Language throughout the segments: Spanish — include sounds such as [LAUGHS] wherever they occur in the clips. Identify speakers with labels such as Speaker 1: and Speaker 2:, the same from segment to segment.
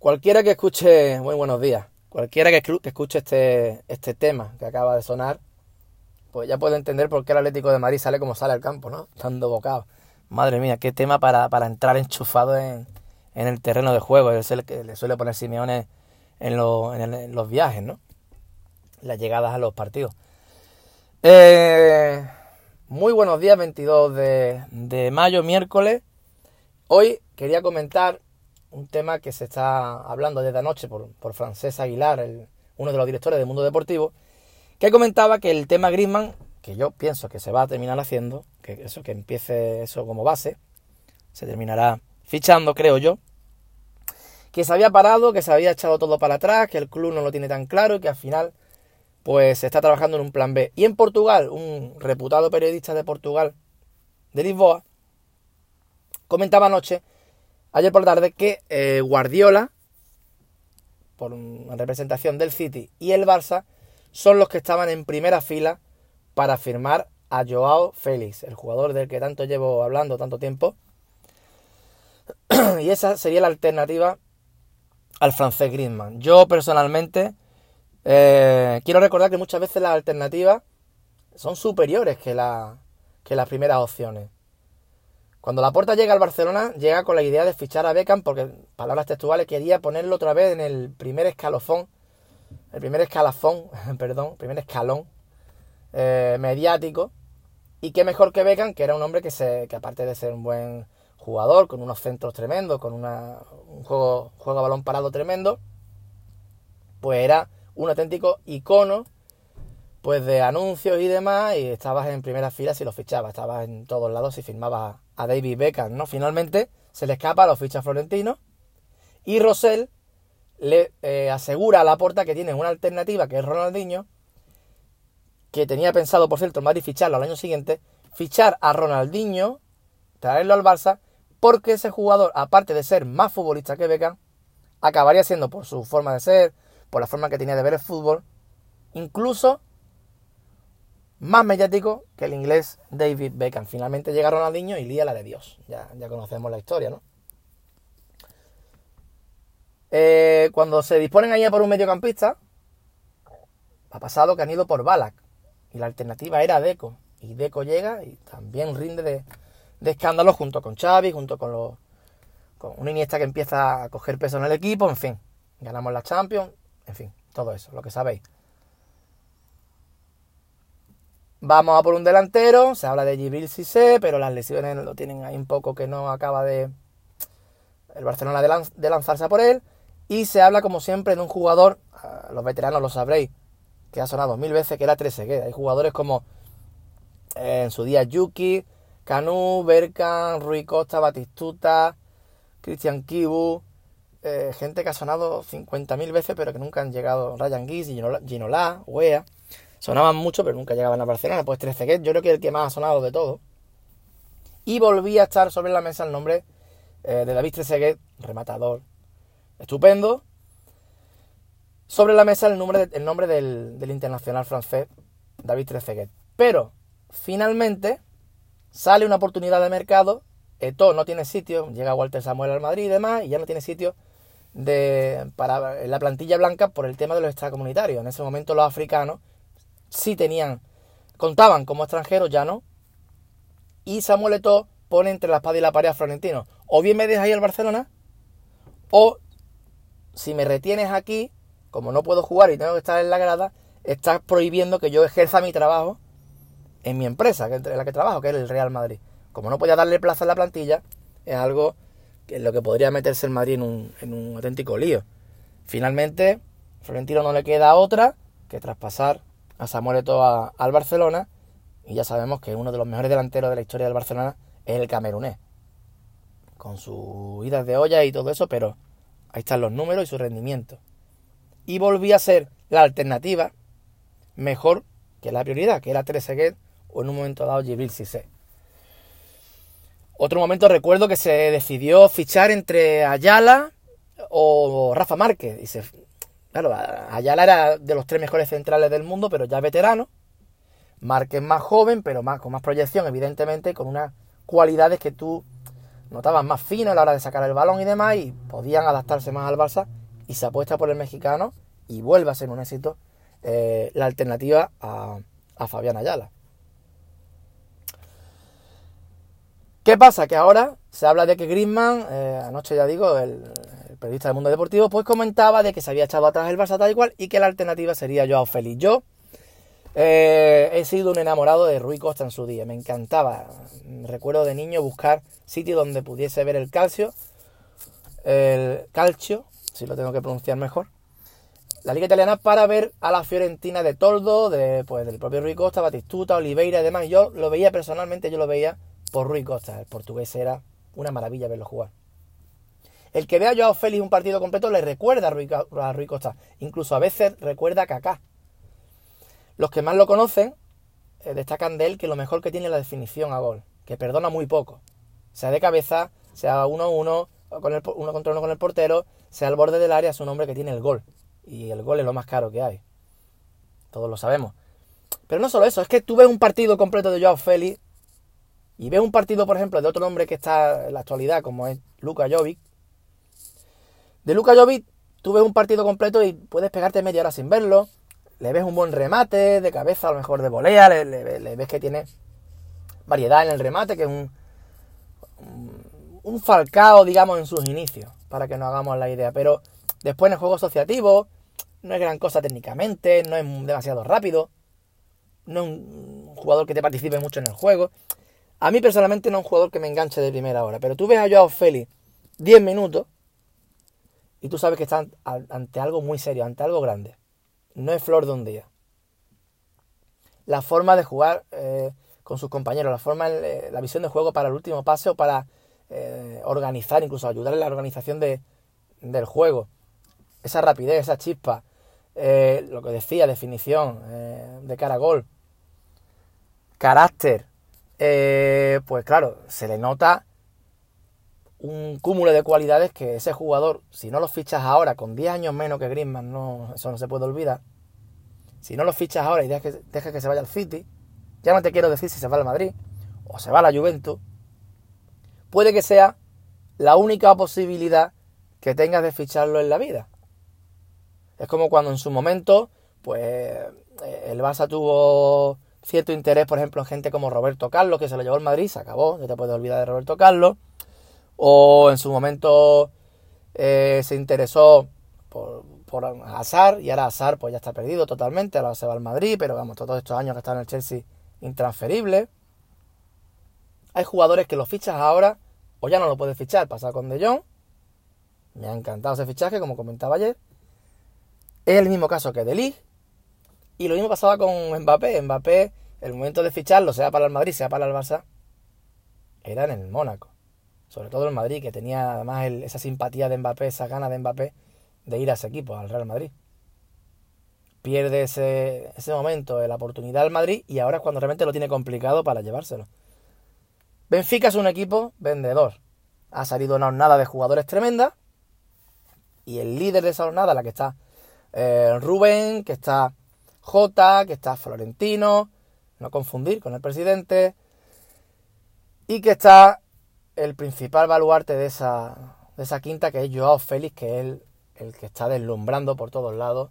Speaker 1: Cualquiera que escuche, muy buenos días, cualquiera que, escuche este, este tema que acaba de sonar, pues ya puede entender por qué el Atlético de Madrid sale como sale al campo, ¿no? Dando bocado. Madre mía, qué tema para, entrar enchufado en, el terreno de juego. Es el que le suele poner Simeone en, en, los viajes, ¿no? Las llegadas a los partidos. Eh, muy buenos días, 22 de, de mayo, miércoles. Hoy quería comentar un tema que se está hablando desde anoche por, por Francés Aguilar, uno de los directores del mundo deportivo, que comentaba que el tema Griezmann, que yo pienso que se va a terminar haciendo, que eso que empiece eso como base, se terminará fichando, creo yo, que se había parado, que se había echado todo para atrás, que el club no lo tiene tan claro y que al final pues se está trabajando en un plan B. Y en Portugal, un reputado periodista de Portugal, de Lisboa, comentaba anoche, ayer por la tarde, que eh, Guardiola, por representación del City y el Barça, son los que estaban en primera fila para firmar a Joao Félix, el jugador del que tanto llevo hablando tanto tiempo. [CLEARS THROAT] y esa sería la alternativa al francés Griezmann. Yo personalmente eh, quiero recordar que muchas veces las alternativas son superiores que las primeras opciones. Cuando la puerta llega al Barcelona, llega con la idea de fichar a Beckham porque, palabras textuales, quería ponerlo otra vez en el primer escalofón, el primer escalafón, [LAUGHS] perdón, primer escalón eh, mediático. Y qué mejor que Beckham, que era un hombre que, se, que aparte de ser un buen jugador, con unos centros tremendos, con una, un juego, juego a balón parado tremendo, pues era un auténtico icono pues de anuncios y demás y estabas en primera fila si lo fichabas, estabas en todos lados si firmabas a David Beckham, ¿no? Finalmente se le escapa a los fichas florentinos y Rosell le eh, asegura a la puerta que tiene una alternativa que es Ronaldinho, que tenía pensado, por cierto, Madrid ficharlo al año siguiente, fichar a Ronaldinho, traerlo al Barça, porque ese jugador, aparte de ser más futbolista que Beckham, acabaría siendo por su forma de ser, por la forma que tenía de ver el fútbol, incluso más mediático que el inglés David Beckham. Finalmente llega Ronaldinho y lía la de Dios. Ya, ya conocemos la historia, ¿no? Eh, cuando se disponen ahí por un mediocampista, ha pasado que han ido por Balak. Y la alternativa era Deco. Y Deco llega y también rinde de, de escándalo junto con Xavi, junto con, los, con una Iniesta que empieza a coger peso en el equipo, en fin. Ganamos la Champions, en fin, todo eso, lo que sabéis. Vamos a por un delantero, se habla de Gibril Cissé, pero las lesiones lo tienen ahí un poco que no acaba de el Barcelona de, lanzarse a por él. Y se habla como siempre de un jugador, los veteranos lo sabréis, que ha sonado mil veces, que era Trezeguet. Hay jugadores como eh, en su día Yuki, Canu, Berkan, Rui Costa, Batistuta, Cristian Kibu, eh, gente que ha sonado 50.000 veces pero que nunca han llegado, Ryan Giggs, Ginola, Wea, sonaban mucho pero nunca llegaban a Barcelona, pues Trezeguet yo creo que es el que más ha sonado de todo. Y volvía a estar sobre la mesa el nombre eh, de David Trezeguet, rematador, estupendo. Sobre la mesa el nombre, el nombre del, del internacional francés, David Trezeguet. Pero, finalmente, sale una oportunidad de mercado, Eto no tiene sitio, llega Walter Samuel al Madrid y demás, y ya no tiene sitio de, para la plantilla blanca por el tema de los extracomunitarios. En ese momento los africanos sí tenían, contaban como extranjeros, ya no. Y Samuel Eto'o pone entre la espada y la pared a Florentino. O bien me dejas ahí al Barcelona, o si me retienes aquí, como no puedo jugar y tengo que estar en la grada, estás prohibiendo que yo ejerza mi trabajo en mi empresa, en la que trabajo, que es el Real Madrid. Como no podía darle plaza en la plantilla, es algo en lo que podría meterse el Madrid en un, en un auténtico lío. Finalmente, Florentino no le queda otra que traspasar a Samuel Eto'o al Barcelona y ya sabemos que uno de los mejores delanteros de la historia del Barcelona es el camerunés. Con sus idas de olla y todo eso, pero ahí están los números y su rendimiento. Y volvía a ser la alternativa mejor que la prioridad, que era Trezeguet o en un momento dado Gibril Cissé. Otro momento recuerdo que se decidió fichar entre Ayala o Rafa Márquez. Y se, claro, Ayala era de los tres mejores centrales del mundo, pero ya veterano. Márquez más joven, pero más, con más proyección, evidentemente, con unas cualidades que tú notaban más fino a la hora de sacar el balón y demás y podían adaptarse más al Barça y se apuesta por el mexicano y vuelve a ser un éxito eh, la alternativa a, a Fabián Ayala. ¿Qué pasa? Que ahora se habla de que Griezmann, eh, anoche ya digo, el, periodista del Mundo Deportivo, pues comentaba de que se había echado atrás el Barça tal y cual y que la alternativa sería Joao Félix. Yo eh, he sido un enamorado de Rui Costa en su día, me encantaba. Recuerdo de niño buscar sitios donde pudiese ver el calcio, el calcio, si lo tengo que pronunciar mejor, la liga italiana para ver a la Fiorentina de Toldo, de, pues, del propio Rui Costa, Batistuta, Oliveira y demás. Yo lo veía personalmente, yo lo veía por Rui Costa. El portugués era una maravilla verlo jugar. El que vea a Joao Félix un partido completo le recuerda a Rui, Costa. Incluso a veces recuerda a Kaká. Los que más lo conocen eh, destacan de él que lo mejor que tiene es la definición a gol. Que perdona muy poco. Sea de cabeza, sea uno uno, con el, uno contra uno con el portero, sea al borde del área, es un hombre que tiene el gol. Y el gol es lo más caro que hay. Todos lo sabemos. Pero no solo eso, es que tú ves un partido completo de Joao Félix y ves un partido, por ejemplo, de otro hombre que está en la actualidad, como es Luka Jovic. De Luka Jovic, tú ves un partido completo y puedes pegarte media hora sin verlo. Le ves un buen remate de cabeza, a lo mejor de volea. Le, ves que tiene variedad en el remate, que es un, un, falcao, digamos, en sus inicios, para que nos hagamos la idea. Pero después en el juego asociativo, no es gran cosa técnicamente, no es demasiado rápido, no es un jugador que te participe mucho en el juego. A mí personalmente no es un jugador que me enganche de primera hora, pero tú ves a Joao Félix 10 minutos y tú sabes que está ante algo muy serio, ante algo grande. No es flor de un día. La forma de jugar eh, con sus compañeros, la forma, eh, la visión de juego para el último pase o para eh, organizar, incluso ayudar en la organización de, del juego. Esa rapidez, esa chispa, lo que decía, definición de cara a gol, carácter, eh, pues claro, se le nota un cúmulo de cualidades que ese jugador, si no lo fichas ahora con 10 años menos que Griezmann, no, eso no se puede olvidar. Si no lo fichas ahora y dejas que, deja que se vaya al City, ya no te quiero decir si se va al Madrid o se va a la Juventus, puede que sea la única posibilidad que tengas de ficharlo en la vida. Es como cuando en su momento, pues el Barça tuvo cierto interés, por ejemplo, en gente como Roberto Carlos, que se lo llevó al Madrid, se acabó, no te puedes olvidar de Roberto Carlos. O en su momento eh, se interesó por, por y ahora Hazard pues ya está perdido totalmente, ahora se va al Madrid, pero vamos, todos estos años que está en el Chelsea intransferible. Hay jugadores que los fichas ahora o ya no lo puedes fichar, pasa con De Jong. Me ha encantado ese fichaje, como comentaba ayer. Es el mismo caso que De y lo mismo pasaba con Mbappé. Mbappé, el momento de ficharlo, sea para el Madrid, sea para el Barça, era en el Mónaco. Sobre todo el Madrid, que tenía además esa simpatía de Mbappé, esa gana de Mbappé de ir a ese equipo, al Real Madrid. Pierde ese, ese momento la oportunidad al Madrid y ahora es cuando realmente lo tiene complicado para llevárselo. Benfica es un equipo vendedor. Ha salido una jornada de jugadores tremenda. Y el líder de esa jornada, la que está eh, Rubén, que está J, que está Florentino, no confundir con el presidente, y que está el principal baluarte de esa, de esa quinta, que es Joao Félix, que es el, que está deslumbrando por todos lados,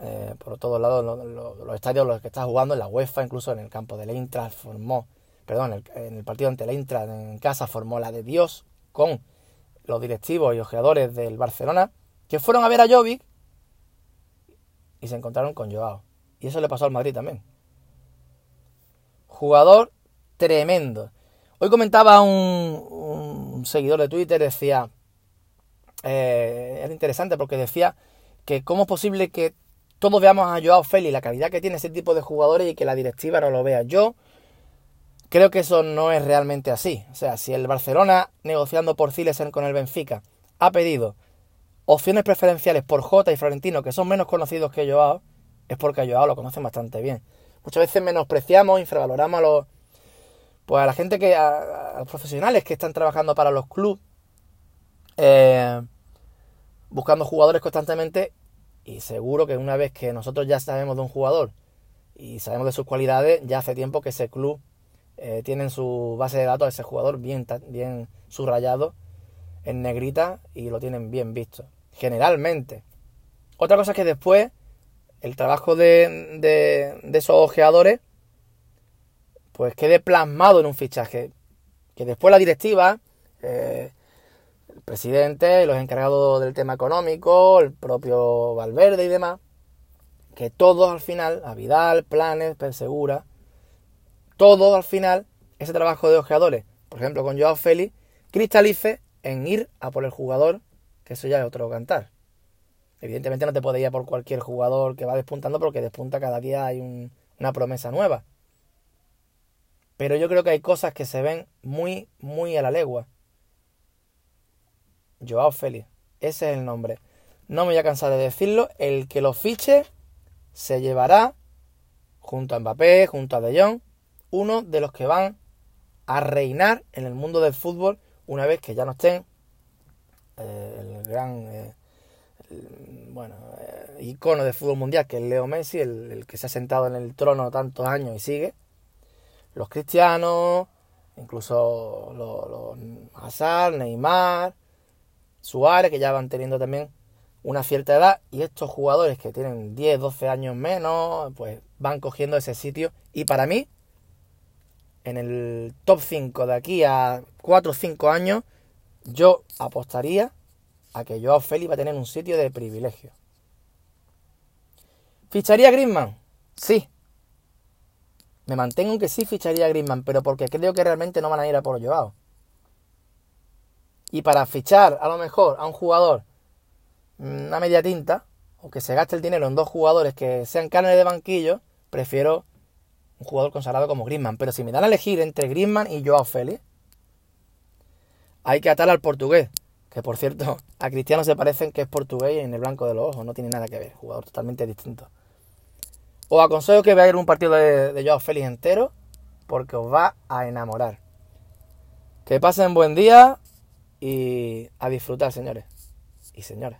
Speaker 1: eh, por todos lados los, estadios los que está jugando en la UEFA, incluso en el campo de Eintracht formó, perdón, en el, partido ante la Eintracht en casa formó la de Dios con los directivos y ojeadores del Barcelona, que fueron a ver a Jovic y se encontraron con Joao. Y eso le pasó al Madrid también. Jugador tremendo. Hoy comentaba un, seguidor de Twitter, decía, eh, era interesante porque decía que cómo es posible que todos veamos a Joao Félix, la calidad que tiene ese tipo de jugadores y que la directiva no lo vea. Yo creo que eso no es realmente así. O sea, si el Barcelona, negociando por Cilesen con el Benfica, ha pedido opciones preferenciales por Jota y Florentino, que son menos conocidos que Joao, es porque a Joao lo conocen bastante bien. Muchas veces menospreciamos, infravaloramos a los pues a la gente que a, los profesionales que están trabajando para los clubes eh, buscando jugadores constantemente y seguro que una vez que nosotros ya sabemos de un jugador y sabemos de sus cualidades, ya hace tiempo que ese club eh, tienen su base de datos de ese jugador bien, bien subrayado en negrita y lo tienen bien visto. Generalmente. Otra cosa es que después el trabajo de, de, esos ojeadores pues quede plasmado en un fichaje. Que después la directiva, eh, el presidente, los encargados del tema económico, el propio Valverde y demás, que todos al final, a Vidal, Planes, Persegura, todo al final, ese trabajo de ojeadores, por ejemplo con Joao Félix, cristalice en ir a por el jugador, que eso ya es otro cantar. Evidentemente no te puedes ir por cualquier jugador que va despuntando porque despunta cada día hay una promesa nueva. Pero yo creo que hay cosas que se ven muy, muy a la legua. Joao Félix, ese es el nombre. No me voy a cansar de decirlo, el que lo fiche se llevará, junto a Mbappé, junto a De Jong, uno de los que van a reinar en el mundo del fútbol una vez que ya no estén eh, el gran eh, bueno eh, icono de fútbol mundial que es Leo Messi el, que se ha sentado en el trono tantos años y sigue. Los cristianos incluso los, los Hazard Neymar Suárez que ya van teniendo también una cierta edad y estos jugadores que tienen 10 12 años menos pues van cogiendo ese sitio y para mí en el top 5 de aquí a 4 o 5 años, yo apostaría a que Joao Félix va a tener un sitio de privilegio. ¿Ficharía a Griezmann? Sí. Me mantengo en que sí ficharía a Griezmann, pero porque creo que realmente no van a ir a por Joao. Y para fichar a lo mejor a un jugador una media tinta, o que se gaste el dinero en dos jugadores que sean carne de banquillo, prefiero un jugador consagrado como Griezmann. Pero si me dan a elegir entre Griezmann y Joao Félix, hay que atar al portugués. Que por cierto, [LAUGHS] a Cristiano se parecen que es portugués en el blanco de los ojos. No tiene nada que ver. Jugador totalmente distinto. Os aconsejo que veáis un partido de, de Joao Félix entero. Porque os va a enamorar. Que pasen buen día y a disfrutar, señores y señoras.